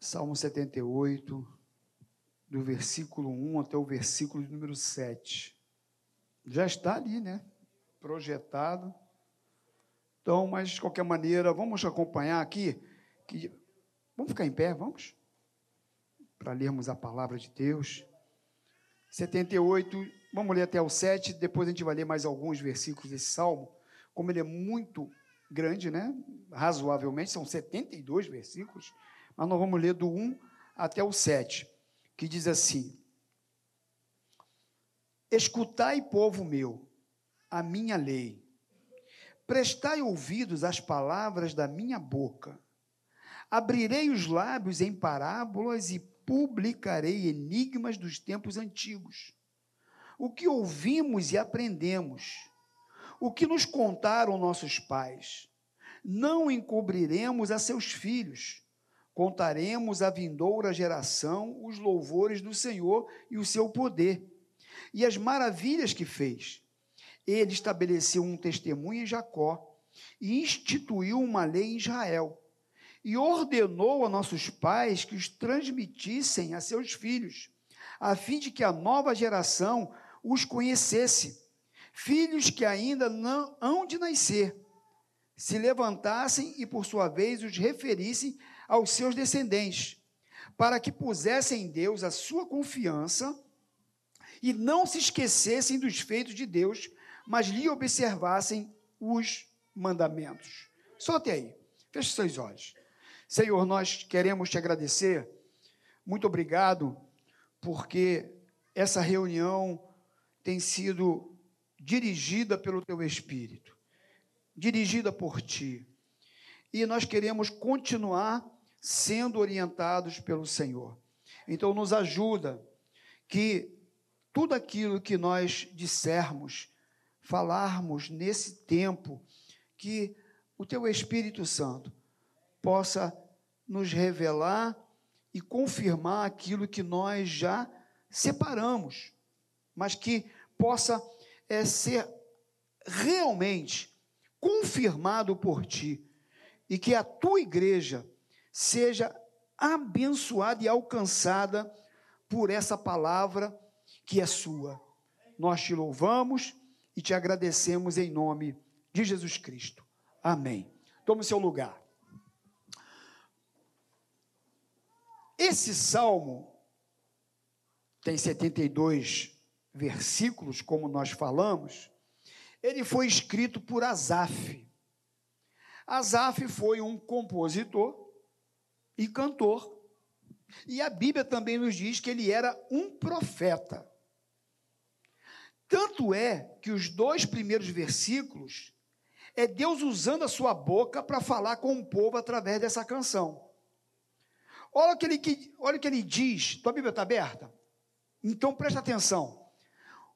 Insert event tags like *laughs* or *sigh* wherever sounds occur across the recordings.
Salmo 78, do versículo 1 até o versículo número 7. Já está ali, né? Projetado. Então, mas de qualquer maneira, vamos acompanhar aqui. Que, vamos ficar em pé, vamos? Para lermos a palavra de Deus. 78, vamos ler até o 7, depois a gente vai ler mais alguns versículos desse salmo. Como ele é muito grande, né? Razoavelmente, são 72 versículos, mas nós vamos ler do 1 até o 7, que diz assim: Escutai, povo meu, a minha lei, prestai ouvidos às palavras da minha boca, abrirei os lábios em parábolas e publicarei enigmas dos tempos antigos. O que ouvimos e aprendemos, o que nos contaram nossos pais, não encobriremos a seus filhos, contaremos à vindoura geração os louvores do Senhor e o seu poder, e as maravilhas que fez. Ele estabeleceu um testemunho em Jacó e instituiu uma lei em Israel e ordenou a nossos pais que os transmitissem a seus filhos, a fim de que a nova geração os conhecesse, filhos que ainda não hão de nascer, se levantassem e, por sua vez, os referissem aos seus descendentes, para que pusessem em Deus a sua confiança e não se esquecessem dos feitos de Deus, mas lhe observassem os mandamentos. Só até aí. Feche seus olhos. Senhor, nós queremos te agradecer. Muito obrigado, porque essa reunião tem sido dirigida pelo teu Espírito, dirigida por ti. E nós queremos continuar sendo orientados pelo Senhor. Então, nos ajuda que tudo aquilo que nós dissermos, falarmos nesse tempo, que o teu Espírito Santo possa nos revelar e confirmar aquilo que nós já separamos, mas que possa é, ser realmente confirmado por ti e que a tua igreja seja abençoada e alcançada por essa palavra que é sua. Nós te louvamos e te agradecemos em nome de Jesus Cristo. Amém. Tome seu lugar. Esse salmo tem 72 versículos, como nós falamos. Ele foi escrito por Asaf. Asaf foi um compositor e cantor. E a Bíblia também nos diz que ele era um profeta. Tanto é que os dois primeiros versículos é Deus usando a sua boca para falar com o povo através dessa canção. Olha o que ele, olha o que ele diz. Tua Bíblia está aberta? Então presta atenção.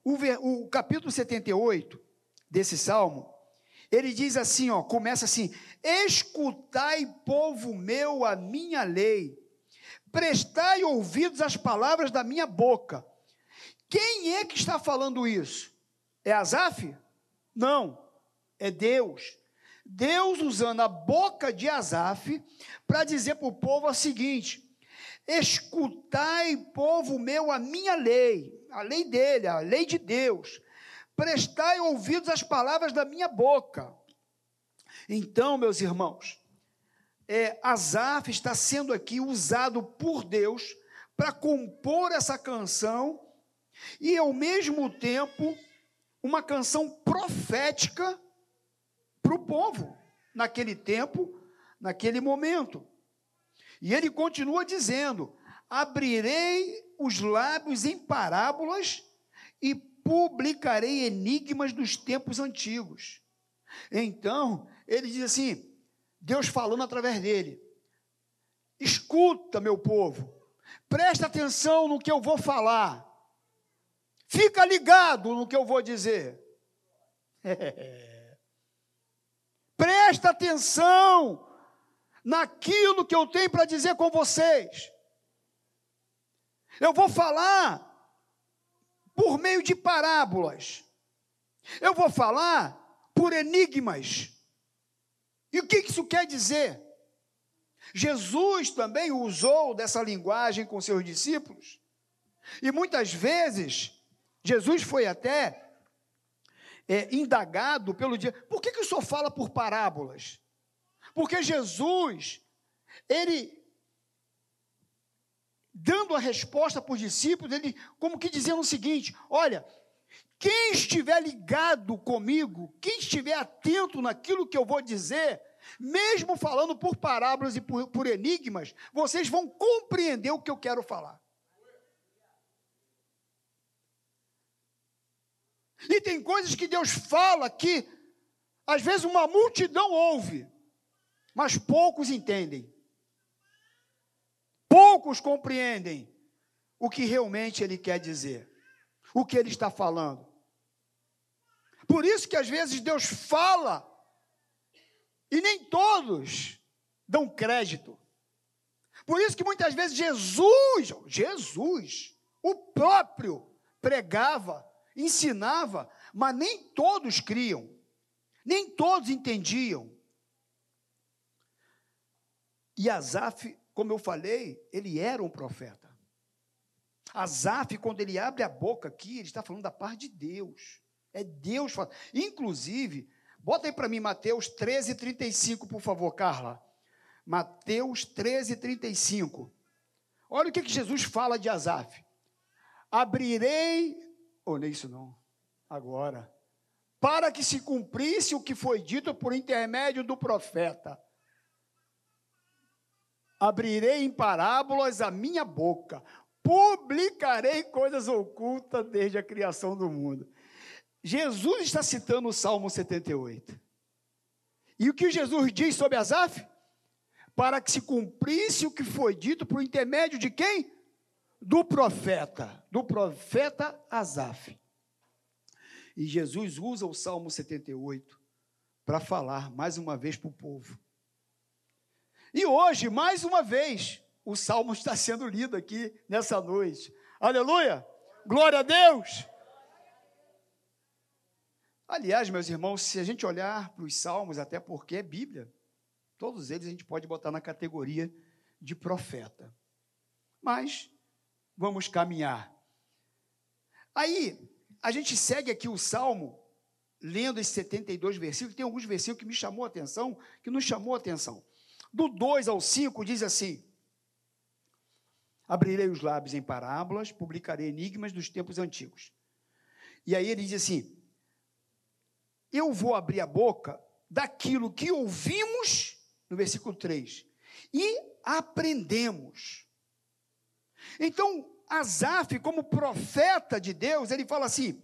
O, o capítulo 78 desse salmo, ele diz assim, ó, começa assim: Escutai, povo meu, a minha lei, prestai ouvidos às palavras da minha boca. Quem é que está falando isso? É Asaf? Não, é Deus. Deus usando a boca de Asaf para dizer para o povo o seguinte: escutai, povo meu, a minha lei, a lei dele, a lei de Deus, prestai ouvidos às palavras da minha boca. Então, meus irmãos, é, Asaf está sendo aqui usado por Deus para compor essa canção e, ao mesmo tempo, uma canção profética para o povo, naquele tempo, naquele momento. E ele continua dizendo: abrirei os lábios em parábolas e publicarei enigmas dos tempos antigos. Então, ele diz assim: Deus falando através dele. Escuta, meu povo, presta atenção no que eu vou falar, fica ligado no que eu vou dizer. *laughs* Presta atenção naquilo que eu tenho para dizer com vocês. Eu vou falar por meio de parábolas. Eu vou falar por enigmas. E o que isso quer dizer? Jesus também usou dessa linguagem com seus discípulos. E muitas vezes, Jesus foi até é, indagado pelo dia. Por que, que o senhor fala por parábolas? Porque Jesus, ele, dando a resposta para os discípulos, ele como que dizendo o seguinte: olha, quem estiver ligado comigo, quem estiver atento naquilo que eu vou dizer, mesmo falando por parábolas e por, por enigmas, vocês vão compreender o que eu quero falar. E tem coisas que Deus fala que, às vezes, uma multidão ouve, mas poucos entendem. Poucos compreendem o que realmente Ele quer dizer, o que Ele está falando. Por isso que, às vezes, Deus fala e nem todos dão crédito. Por isso que muitas vezes Jesus, Jesus, o próprio, pregava ensinava, mas nem todos criam, nem todos entendiam. E Asaf, como eu falei, ele era um profeta. Asaf, quando ele abre a boca aqui, ele está falando da parte de Deus. É Deus falando. Inclusive, bota aí para mim Mateus 13, 35, por favor, Carla. Mateus 13, 35. Olha o que, que Jesus fala de Asaf. Abrirei ou nem isso não. Agora. Para que se cumprisse o que foi dito por intermédio do profeta. Abrirei em parábolas a minha boca, publicarei coisas ocultas desde a criação do mundo. Jesus está citando o Salmo 78. E o que Jesus diz sobre Asaf? Para que se cumprisse o que foi dito por intermédio de quem? do profeta, do profeta Asaf. E Jesus usa o Salmo 78 para falar mais uma vez para o povo. E hoje, mais uma vez, o Salmo está sendo lido aqui nessa noite. Aleluia! Glória a Deus! Aliás, meus irmãos, se a gente olhar para os Salmos, até porque é Bíblia, todos eles a gente pode botar na categoria de profeta. Mas vamos caminhar. Aí, a gente segue aqui o Salmo, lendo esses 72 versículos, tem alguns versículos que me chamou a atenção, que nos chamou a atenção. Do 2 ao 5 diz assim: Abrirei os lábios em parábolas, publicarei enigmas dos tempos antigos. E aí ele diz assim: Eu vou abrir a boca daquilo que ouvimos, no versículo 3, e aprendemos. Então, Asaf, como profeta de Deus, ele fala assim: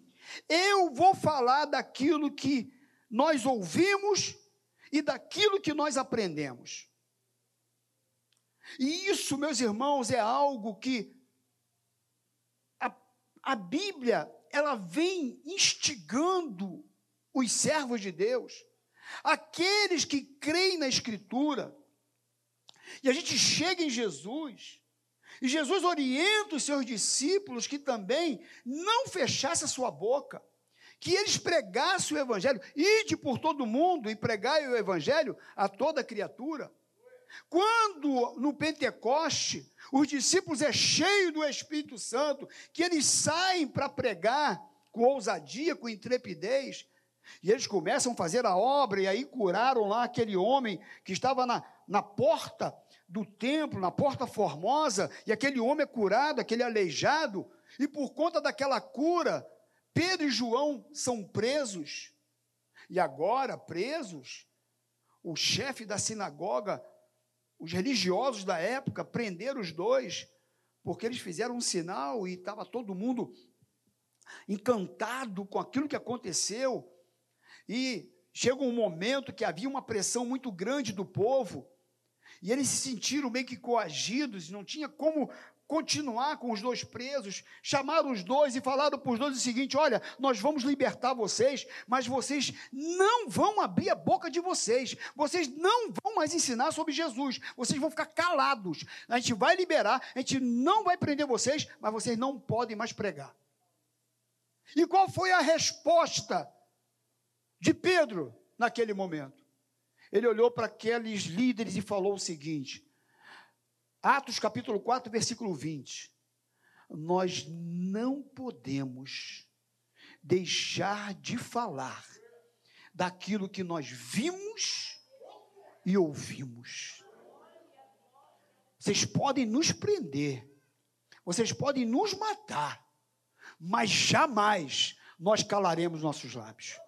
Eu vou falar daquilo que nós ouvimos e daquilo que nós aprendemos. E isso, meus irmãos, é algo que a, a Bíblia ela vem instigando os servos de Deus, aqueles que creem na Escritura. E a gente chega em Jesus e Jesus orienta os seus discípulos que também não fechassem a sua boca, que eles pregassem o Evangelho, ide por todo mundo e pregai o Evangelho a toda criatura. Quando no Pentecoste, os discípulos é cheio do Espírito Santo, que eles saem para pregar com ousadia, com intrepidez, e eles começam a fazer a obra, e aí curaram lá aquele homem que estava na, na porta do templo, na porta formosa, e aquele homem é curado, aquele aleijado, e por conta daquela cura, Pedro e João são presos. E agora, presos, o chefe da sinagoga, os religiosos da época, prenderam os dois, porque eles fizeram um sinal e estava todo mundo encantado com aquilo que aconteceu. E chega um momento que havia uma pressão muito grande do povo, e eles se sentiram meio que coagidos, não tinha como continuar com os dois presos. Chamaram os dois e falaram para os dois o seguinte: olha, nós vamos libertar vocês, mas vocês não vão abrir a boca de vocês, vocês não vão mais ensinar sobre Jesus, vocês vão ficar calados. A gente vai liberar, a gente não vai prender vocês, mas vocês não podem mais pregar. E qual foi a resposta de Pedro naquele momento? ele olhou para aqueles líderes e falou o seguinte: Atos capítulo 4, versículo 20. Nós não podemos deixar de falar daquilo que nós vimos e ouvimos. Vocês podem nos prender, vocês podem nos matar, mas jamais nós calaremos nossos lábios.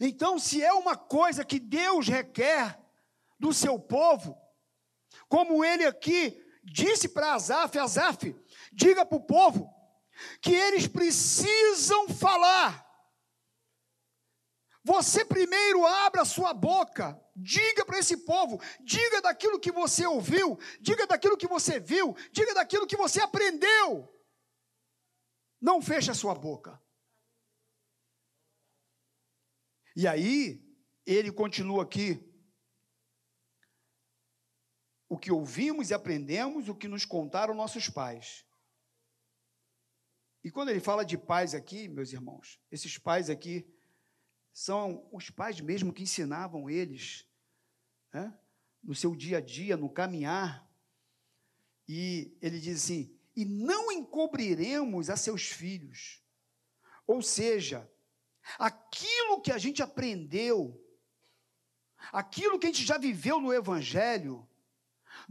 Então, se é uma coisa que Deus requer do seu povo, como ele aqui disse para Azaf, Azaf, diga para o povo que eles precisam falar. Você primeiro abra sua boca, diga para esse povo, diga daquilo que você ouviu, diga daquilo que você viu, diga daquilo que você aprendeu. Não feche a sua boca. E aí, ele continua aqui. O que ouvimos e aprendemos, o que nos contaram nossos pais. E quando ele fala de pais aqui, meus irmãos, esses pais aqui são os pais mesmo que ensinavam eles, né, no seu dia a dia, no caminhar. E ele diz assim: e não encobriremos a seus filhos. Ou seja, aquilo que a gente aprendeu, aquilo que a gente já viveu no Evangelho,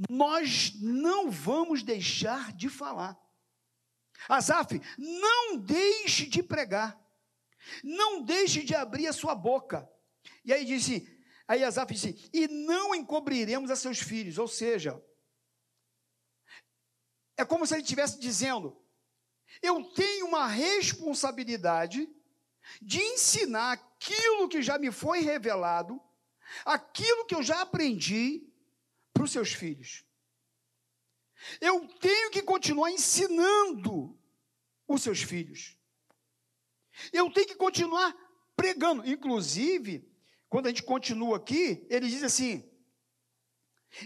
nós não vamos deixar de falar. Asaf, não deixe de pregar, não deixe de abrir a sua boca. E aí disse, aí Asaf disse, e não encobriremos a seus filhos, ou seja, é como se ele estivesse dizendo: eu tenho uma responsabilidade de ensinar aquilo que já me foi revelado, aquilo que eu já aprendi para os seus filhos. Eu tenho que continuar ensinando os seus filhos. Eu tenho que continuar pregando. Inclusive, quando a gente continua aqui, ele diz assim: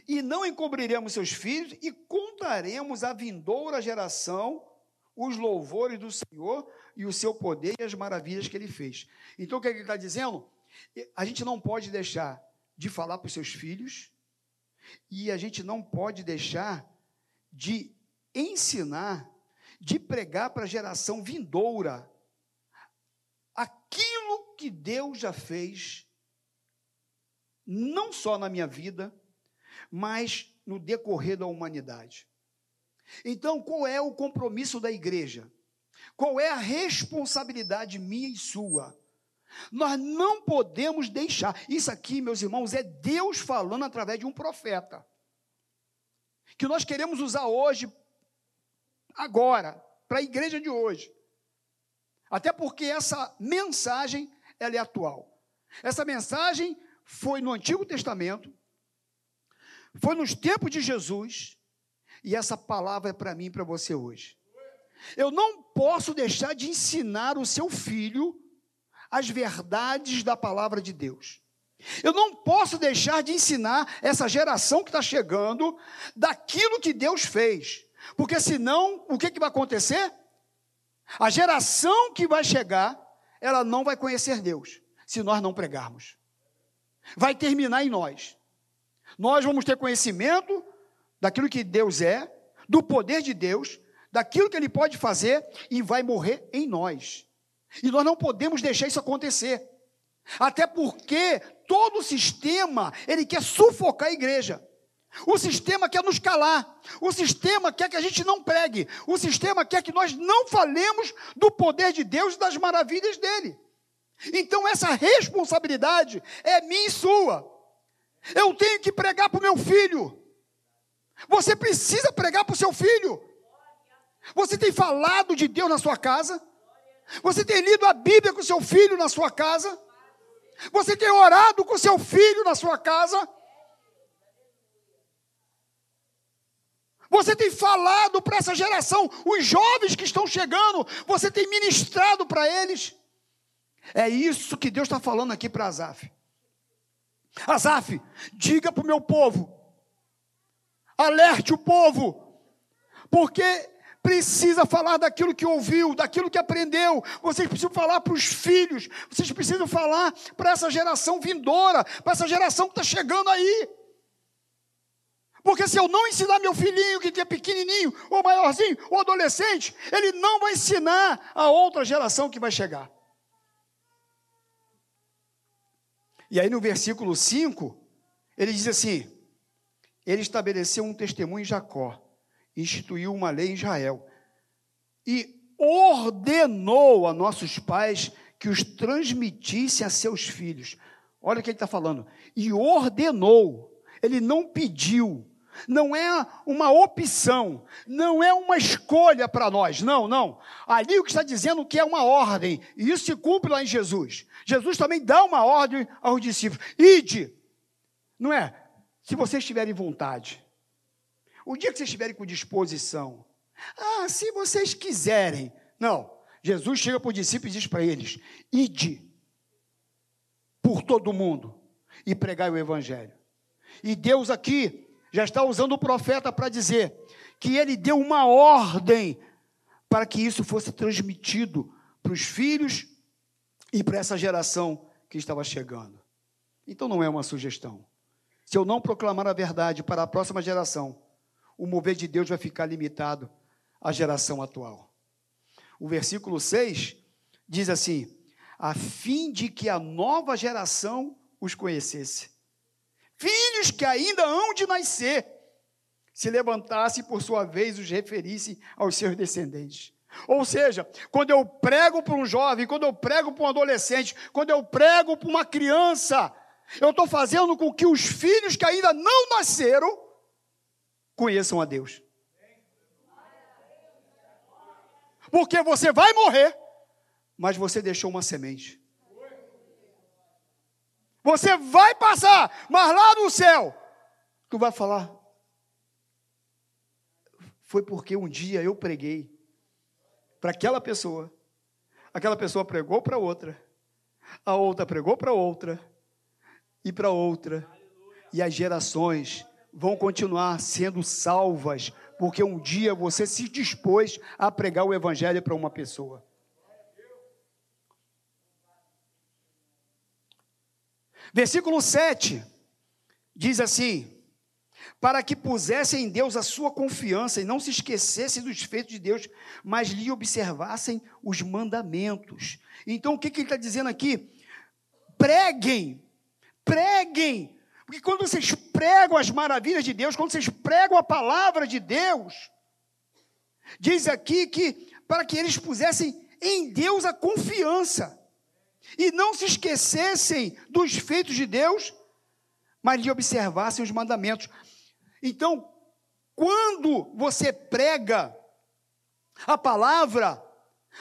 e não encobriremos seus filhos e contaremos à vindoura geração os louvores do Senhor e o seu poder e as maravilhas que ele fez. Então, o que ele está dizendo? A gente não pode deixar de falar para os seus filhos e a gente não pode deixar de ensinar, de pregar para a geração vindoura aquilo que Deus já fez, não só na minha vida, mas no decorrer da humanidade. Então, qual é o compromisso da igreja? Qual é a responsabilidade minha e sua? Nós não podemos deixar. Isso aqui, meus irmãos, é Deus falando através de um profeta. Que nós queremos usar hoje, agora, para a igreja de hoje. Até porque essa mensagem ela é atual. Essa mensagem foi no Antigo Testamento, foi nos tempos de Jesus, e essa palavra é para mim e para você hoje. Eu não posso deixar de ensinar o seu filho as verdades da palavra de Deus. Eu não posso deixar de ensinar essa geração que está chegando daquilo que Deus fez, porque senão o que, que vai acontecer? A geração que vai chegar, ela não vai conhecer Deus, se nós não pregarmos. Vai terminar em nós. Nós vamos ter conhecimento daquilo que Deus é, do poder de Deus, daquilo que Ele pode fazer e vai morrer em nós. E nós não podemos deixar isso acontecer. Até porque todo o sistema, ele quer sufocar a igreja. O sistema quer nos calar. O sistema quer que a gente não pregue. O sistema quer que nós não falemos do poder de Deus e das maravilhas dele. Então essa responsabilidade é minha e sua. Eu tenho que pregar para o meu filho. Você precisa pregar para o seu filho. Você tem falado de Deus na sua casa? Você tem lido a Bíblia com seu filho na sua casa? Você tem orado com seu filho na sua casa? Você tem falado para essa geração, os jovens que estão chegando, você tem ministrado para eles. É isso que Deus está falando aqui para Azaf. Azaf, diga para o meu povo, alerte o povo, porque precisa falar daquilo que ouviu, daquilo que aprendeu. Vocês precisam falar para os filhos, vocês precisam falar para essa geração vindoura, para essa geração que está chegando aí. Porque se eu não ensinar meu filhinho, que é pequenininho, ou maiorzinho, ou adolescente, ele não vai ensinar a outra geração que vai chegar. E aí no versículo 5, ele diz assim: Ele estabeleceu um testemunho em Jacó, instituiu uma lei em Israel, e ordenou a nossos pais que os transmitisse a seus filhos. Olha o que ele está falando. E ordenou, ele não pediu, não é uma opção, não é uma escolha para nós, não, não. Ali o que está dizendo que é uma ordem, e isso se cumpre lá em Jesus. Jesus também dá uma ordem aos discípulos: ide, não é? Se vocês tiverem vontade, o dia que vocês estiverem com disposição, ah, se vocês quiserem, não. Jesus chega para os discípulos e diz para eles: ide por todo mundo e pregai o evangelho. E Deus aqui já está usando o profeta para dizer que ele deu uma ordem para que isso fosse transmitido para os filhos e para essa geração que estava chegando. Então não é uma sugestão. Se eu não proclamar a verdade para a próxima geração, o mover de Deus vai ficar limitado à geração atual. O versículo 6 diz assim: a fim de que a nova geração os conhecesse. Filhos que ainda hão de nascer, se levantasse por sua vez os referisse aos seus descendentes. Ou seja, quando eu prego para um jovem, quando eu prego para um adolescente, quando eu prego para uma criança, eu estou fazendo com que os filhos que ainda não nasceram conheçam a Deus. Porque você vai morrer, mas você deixou uma semente. Você vai passar, mas lá no céu, tu vai falar. Foi porque um dia eu preguei para aquela pessoa, aquela pessoa pregou para outra, a outra pregou para outra, e para outra, e as gerações vão continuar sendo salvas, porque um dia você se dispôs a pregar o Evangelho para uma pessoa. Versículo 7 diz assim: Para que pusessem em Deus a sua confiança e não se esquecessem dos feitos de Deus, mas lhe observassem os mandamentos. Então, o que, que ele está dizendo aqui? Preguem, preguem, porque quando vocês pregam as maravilhas de Deus, quando vocês pregam a palavra de Deus, diz aqui que para que eles pusessem em Deus a confiança e não se esquecessem dos feitos de Deus, mas lhe observassem os mandamentos. Então, quando você prega a palavra,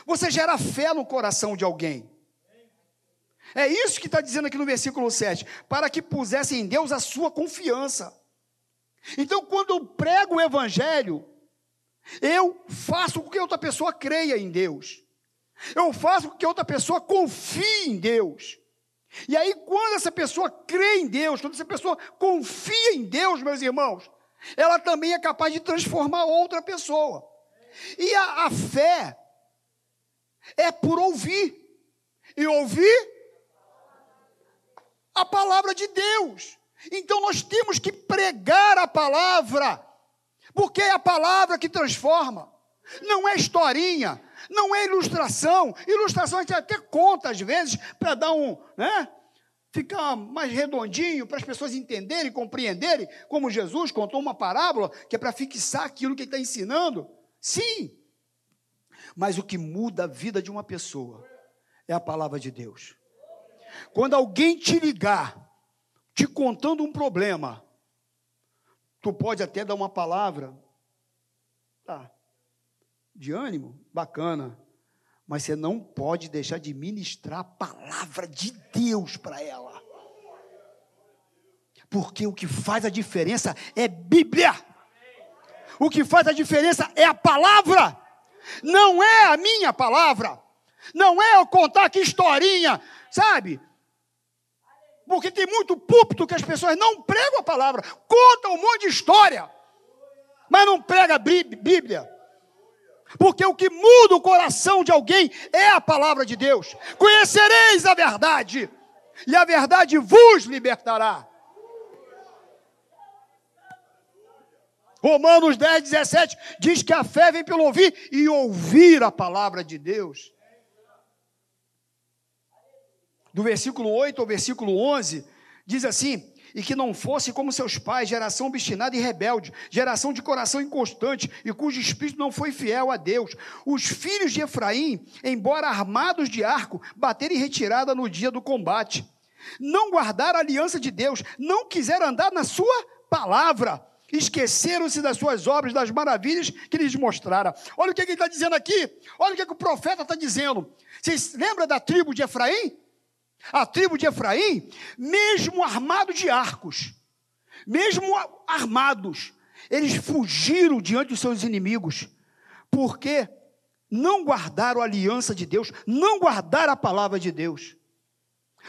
você gera fé no coração de alguém. É isso que está dizendo aqui no versículo 7, para que pusessem em Deus a sua confiança. Então, quando eu prego o Evangelho, eu faço com que outra pessoa creia em Deus. Eu faço com que outra pessoa confie em Deus. E aí, quando essa pessoa crê em Deus, quando essa pessoa confia em Deus, meus irmãos, ela também é capaz de transformar outra pessoa. E a, a fé é por ouvir. E ouvir a palavra de Deus. Então nós temos que pregar a palavra, porque é a palavra que transforma. Não é historinha, não é ilustração. Ilustração a gente até conta às vezes para dar um, né? Ficar mais redondinho para as pessoas entenderem, compreenderem, como Jesus contou uma parábola que é para fixar aquilo que ele está ensinando. Sim. Mas o que muda a vida de uma pessoa é a palavra de Deus. Quando alguém te ligar, te contando um problema, tu pode até dar uma palavra, tá, de ânimo, bacana. Mas você não pode deixar de ministrar a palavra de Deus para ela. Porque o que faz a diferença é Bíblia. O que faz a diferença é a palavra. Não é a minha palavra. Não é eu contar que historinha, sabe? Porque tem muito púlpito que as pessoas não pregam a palavra, contam um monte de história, mas não prega a Bíblia. Porque o que muda o coração de alguém é a palavra de Deus. Conhecereis a verdade, e a verdade vos libertará. Romanos 10, 17 diz que a fé vem pelo ouvir e ouvir a palavra de Deus. Do versículo 8 ao versículo 11, diz assim: e que não fosse como seus pais, geração obstinada e rebelde, geração de coração inconstante e cujo espírito não foi fiel a Deus. Os filhos de Efraim, embora armados de arco, bateram em retirada no dia do combate. Não guardaram a aliança de Deus, não quiseram andar na sua palavra, esqueceram-se das suas obras, das maravilhas que lhes mostrara. Olha o que ele está dizendo aqui, olha o que, que o profeta está dizendo. Vocês lembram da tribo de Efraim? A tribo de Efraim, mesmo armado de arcos, mesmo armados, eles fugiram diante dos seus inimigos, porque não guardaram a aliança de Deus, não guardaram a palavra de Deus,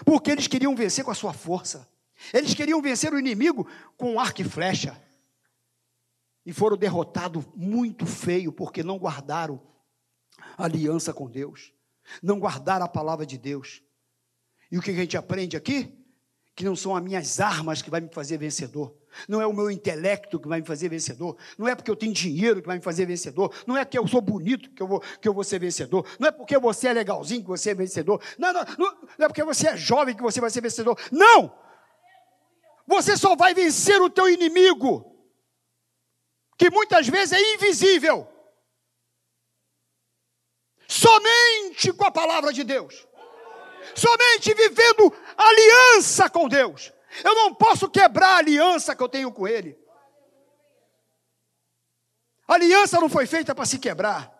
porque eles queriam vencer com a sua força, eles queriam vencer o inimigo com arco e flecha, e foram derrotados muito feio, porque não guardaram a aliança com Deus, não guardaram a palavra de Deus. E o que a gente aprende aqui? Que não são as minhas armas que vai me fazer vencedor. Não é o meu intelecto que vai me fazer vencedor. Não é porque eu tenho dinheiro que vai me fazer vencedor. Não é que eu sou bonito que eu vou, que eu vou ser vencedor. Não é porque você é legalzinho que você é vencedor. Não, não, não, não é porque você é jovem que você vai ser vencedor. Não! Você só vai vencer o teu inimigo, que muitas vezes é invisível. Somente com a palavra de Deus somente vivendo aliança com Deus. Eu não posso quebrar a aliança que eu tenho com Ele. A aliança não foi feita para se quebrar.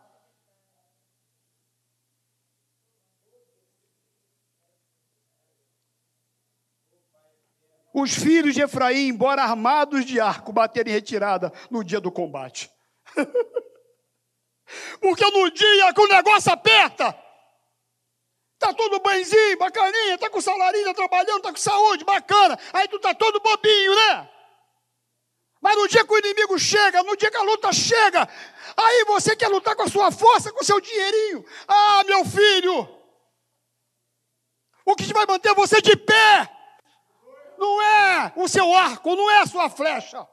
Os filhos de Efraim, embora armados de arco, bateram em retirada no dia do combate. *laughs* Porque no dia que o negócio aperta, Tá todo banzinho, bacaninha, tá com salarinho, trabalhando, tá com saúde, bacana. Aí tu tá todo bobinho, né? Mas no dia que o inimigo chega, no dia que a luta chega, aí você quer lutar com a sua força, com o seu dinheirinho. Ah, meu filho, o que vai manter você de pé não é o seu arco, não é a sua flecha.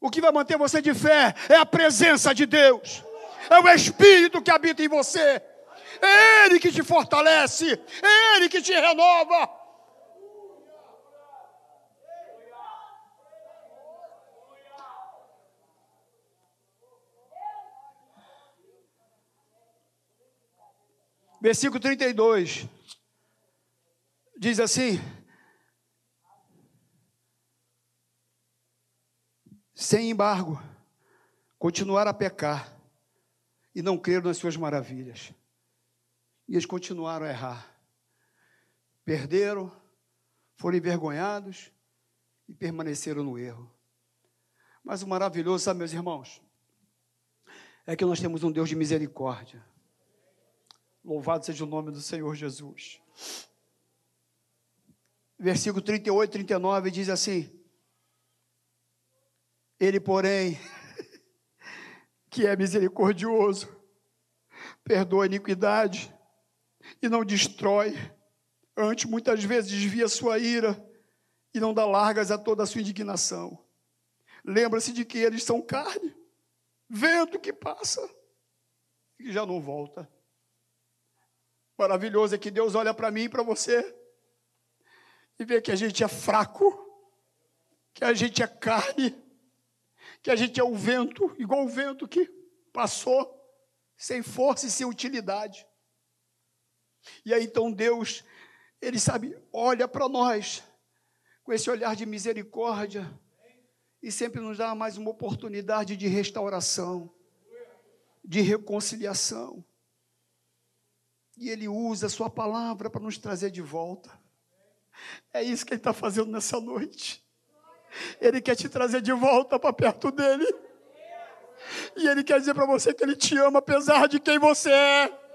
O que vai manter você de fé é a presença de Deus, é o Espírito que habita em você. É Ele que te fortalece, é Ele que te renova. Versículo 32 diz assim: sem embargo, continuar a pecar e não crer nas suas maravilhas. E eles continuaram a errar. Perderam, foram envergonhados e permaneceram no erro. Mas o maravilhoso, sabe, meus irmãos, é que nós temos um Deus de misericórdia. Louvado seja o nome do Senhor Jesus. Versículo 38 e 39 diz assim: Ele, porém, *laughs* que é misericordioso, perdoa a iniquidade e não destrói. Antes, muitas vezes, desvia sua ira e não dá largas a toda a sua indignação. Lembra-se de que eles são carne, vento que passa e já não volta. Maravilhoso é que Deus olha para mim e para você e vê que a gente é fraco, que a gente é carne, que a gente é o vento, igual o vento que passou, sem força e sem utilidade. E aí então Deus, Ele sabe, olha para nós com esse olhar de misericórdia e sempre nos dá mais uma oportunidade de restauração, de reconciliação. E Ele usa a Sua palavra para nos trazer de volta. É isso que Ele está fazendo nessa noite. Ele quer te trazer de volta para perto dele. E Ele quer dizer para você que Ele te ama, apesar de quem você é.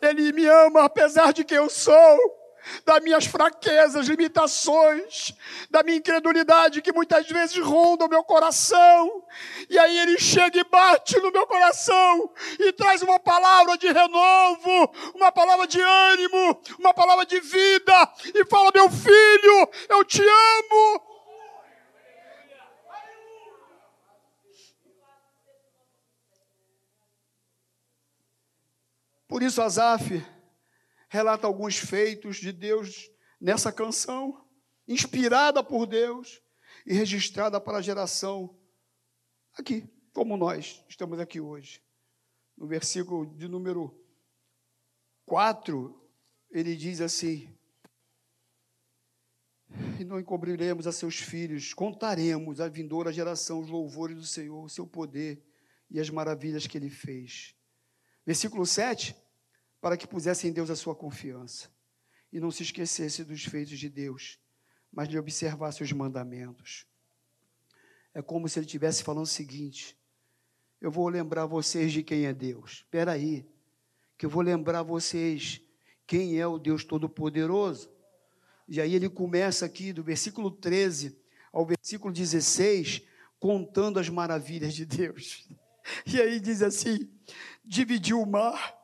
Ele me ama apesar de quem eu sou, das minhas fraquezas, limitações, da minha incredulidade que muitas vezes ronda o meu coração. E aí ele chega e bate no meu coração e traz uma palavra de renovo, uma palavra de ânimo, uma palavra de vida e fala: "Meu filho, eu te amo". Por isso, Asaf relata alguns feitos de Deus nessa canção, inspirada por Deus e registrada para a geração aqui, como nós estamos aqui hoje. No versículo de número 4, ele diz assim: E não encobriremos a seus filhos, contaremos à vindoura geração os louvores do Senhor, o seu poder e as maravilhas que ele fez. Versículo 7, para que pusesse em Deus a sua confiança e não se esquecesse dos feitos de Deus, mas lhe observasse os mandamentos. É como se ele estivesse falando o seguinte: eu vou lembrar vocês de quem é Deus. Espera aí, que eu vou lembrar vocês quem é o Deus Todo-Poderoso. E aí ele começa aqui do versículo 13 ao versículo 16, contando as maravilhas de Deus. *laughs* E aí diz assim: dividiu o mar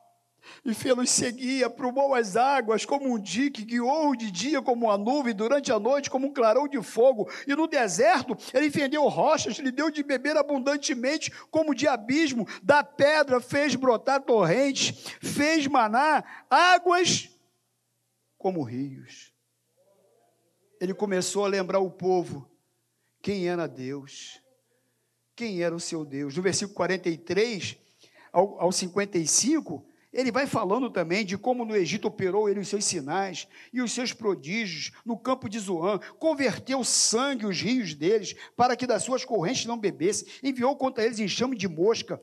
e fê-los seguir, aprumou as águas como um dique, guiou de dia como uma nuvem, durante a noite como um clarão de fogo, e no deserto ele fendeu rochas, lhe deu de beber abundantemente como de abismo, da pedra fez brotar torrentes, fez manar águas como rios. Ele começou a lembrar o povo quem era Deus, quem era o seu Deus. No versículo 43 ao, ao 55, ele vai falando também de como no Egito operou ele os seus sinais e os seus prodígios no campo de Zoan, converteu sangue os rios deles, para que das suas correntes não bebessem, enviou contra eles enxame de mosca,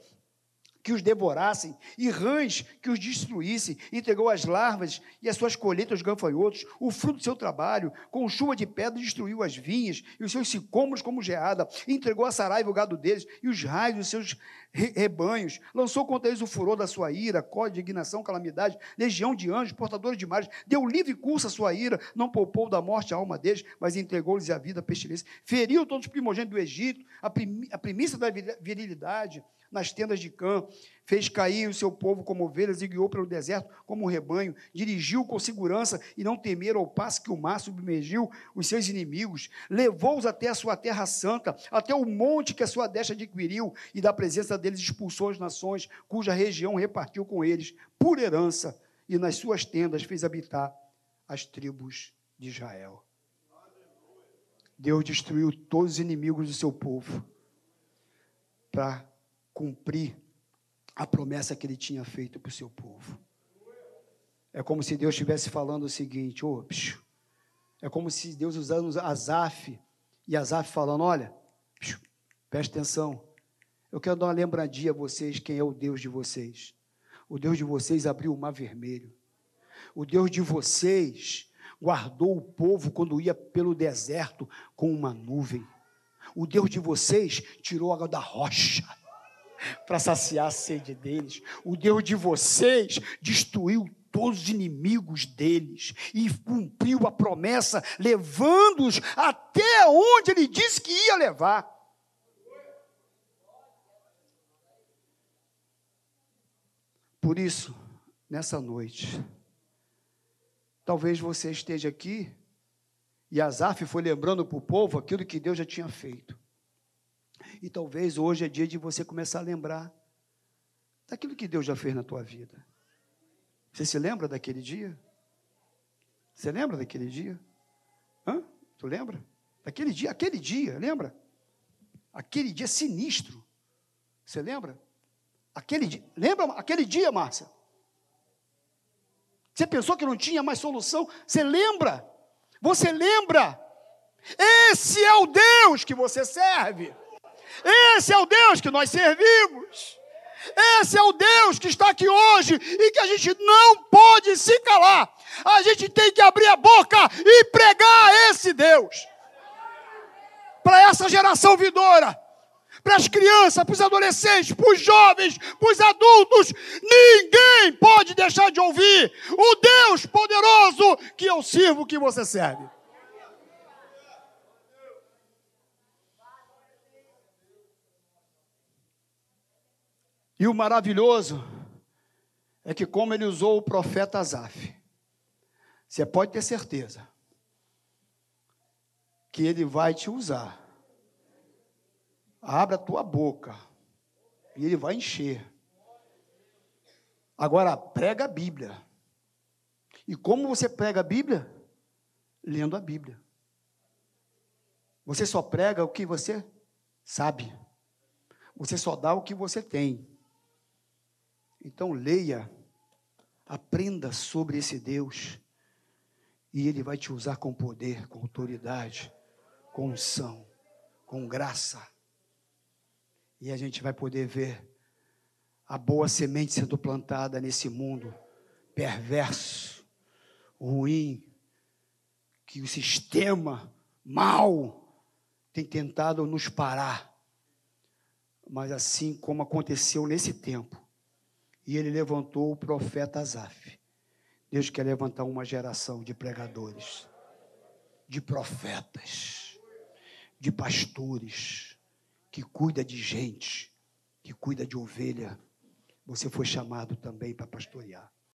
que os devorassem, e rãs que os destruíssem, entregou as larvas e as suas colheitas aos gafanhotos, o fruto do seu trabalho, com chuva de pedra destruiu as vinhas e os seus sicômoros como geada, entregou a Saraiva o gado deles e os raios dos seus rebanhos, lançou contra eles o furor da sua ira, código, indignação, calamidade, legião de anjos, portadores de mares, deu livre curso à sua ira, não poupou da morte a alma deles, mas entregou-lhes a vida a pestilência, feriu todos os primogênitos do Egito, a, a primícia da virilidade, nas tendas de Cã, fez cair o seu povo como ovelhas e guiou pelo deserto como um rebanho, dirigiu com segurança e não temeram ao passo que o mar submergiu os seus inimigos, levou-os até a sua terra santa, até o monte que a sua destra adquiriu, e da presença deles expulsou as nações, cuja região repartiu com eles, por herança, e nas suas tendas fez habitar as tribos de Israel. Deus destruiu todos os inimigos do seu povo para cumprir a promessa que ele tinha feito para o seu povo. É como se Deus estivesse falando o seguinte: oh, é como se Deus usando Azaf e Azaf falando: olha, preste atenção, eu quero dar uma lembradinha a vocês quem é o Deus de vocês. O Deus de vocês abriu o mar vermelho. O Deus de vocês guardou o povo quando ia pelo deserto com uma nuvem. O Deus de vocês tirou água da rocha *laughs* para saciar a sede deles. O Deus de vocês destruiu todos os inimigos deles e cumpriu a promessa, levando-os até onde ele disse que ia levar. Por isso, nessa noite, talvez você esteja aqui e Azaf foi lembrando para o povo aquilo que Deus já tinha feito. E talvez hoje é dia de você começar a lembrar daquilo que Deus já fez na tua vida. Você se lembra daquele dia? Você lembra daquele dia? Hã? Tu lembra? Daquele dia, aquele dia, lembra? Aquele dia sinistro. Você lembra? Aquele dia, lembra aquele dia, Márcia? Você pensou que não tinha mais solução? Você lembra? Você lembra? Esse é o Deus que você serve. Esse é o Deus que nós servimos. Esse é o Deus que está aqui hoje e que a gente não pode se calar. A gente tem que abrir a boca e pregar esse Deus. Para essa geração vindoura, para as crianças, para os adolescentes, para os jovens, para os adultos, ninguém pode deixar de ouvir o Deus poderoso que eu sirvo, que você serve. E o maravilhoso é que, como ele usou o profeta Azaf, você pode ter certeza que ele vai te usar. Abra a tua boca e ele vai encher. Agora, prega a Bíblia. E como você prega a Bíblia? Lendo a Bíblia. Você só prega o que você sabe. Você só dá o que você tem. Então, leia, aprenda sobre esse Deus, e Ele vai te usar com poder, com autoridade, com unção, com graça. E a gente vai poder ver a boa semente sendo plantada nesse mundo perverso, ruim, que o sistema mal tem tentado nos parar. Mas assim como aconteceu nesse tempo, e ele levantou o profeta Azaf. Deus quer levantar uma geração de pregadores, de profetas, de pastores, que cuida de gente, que cuida de ovelha. Você foi chamado também para pastorear.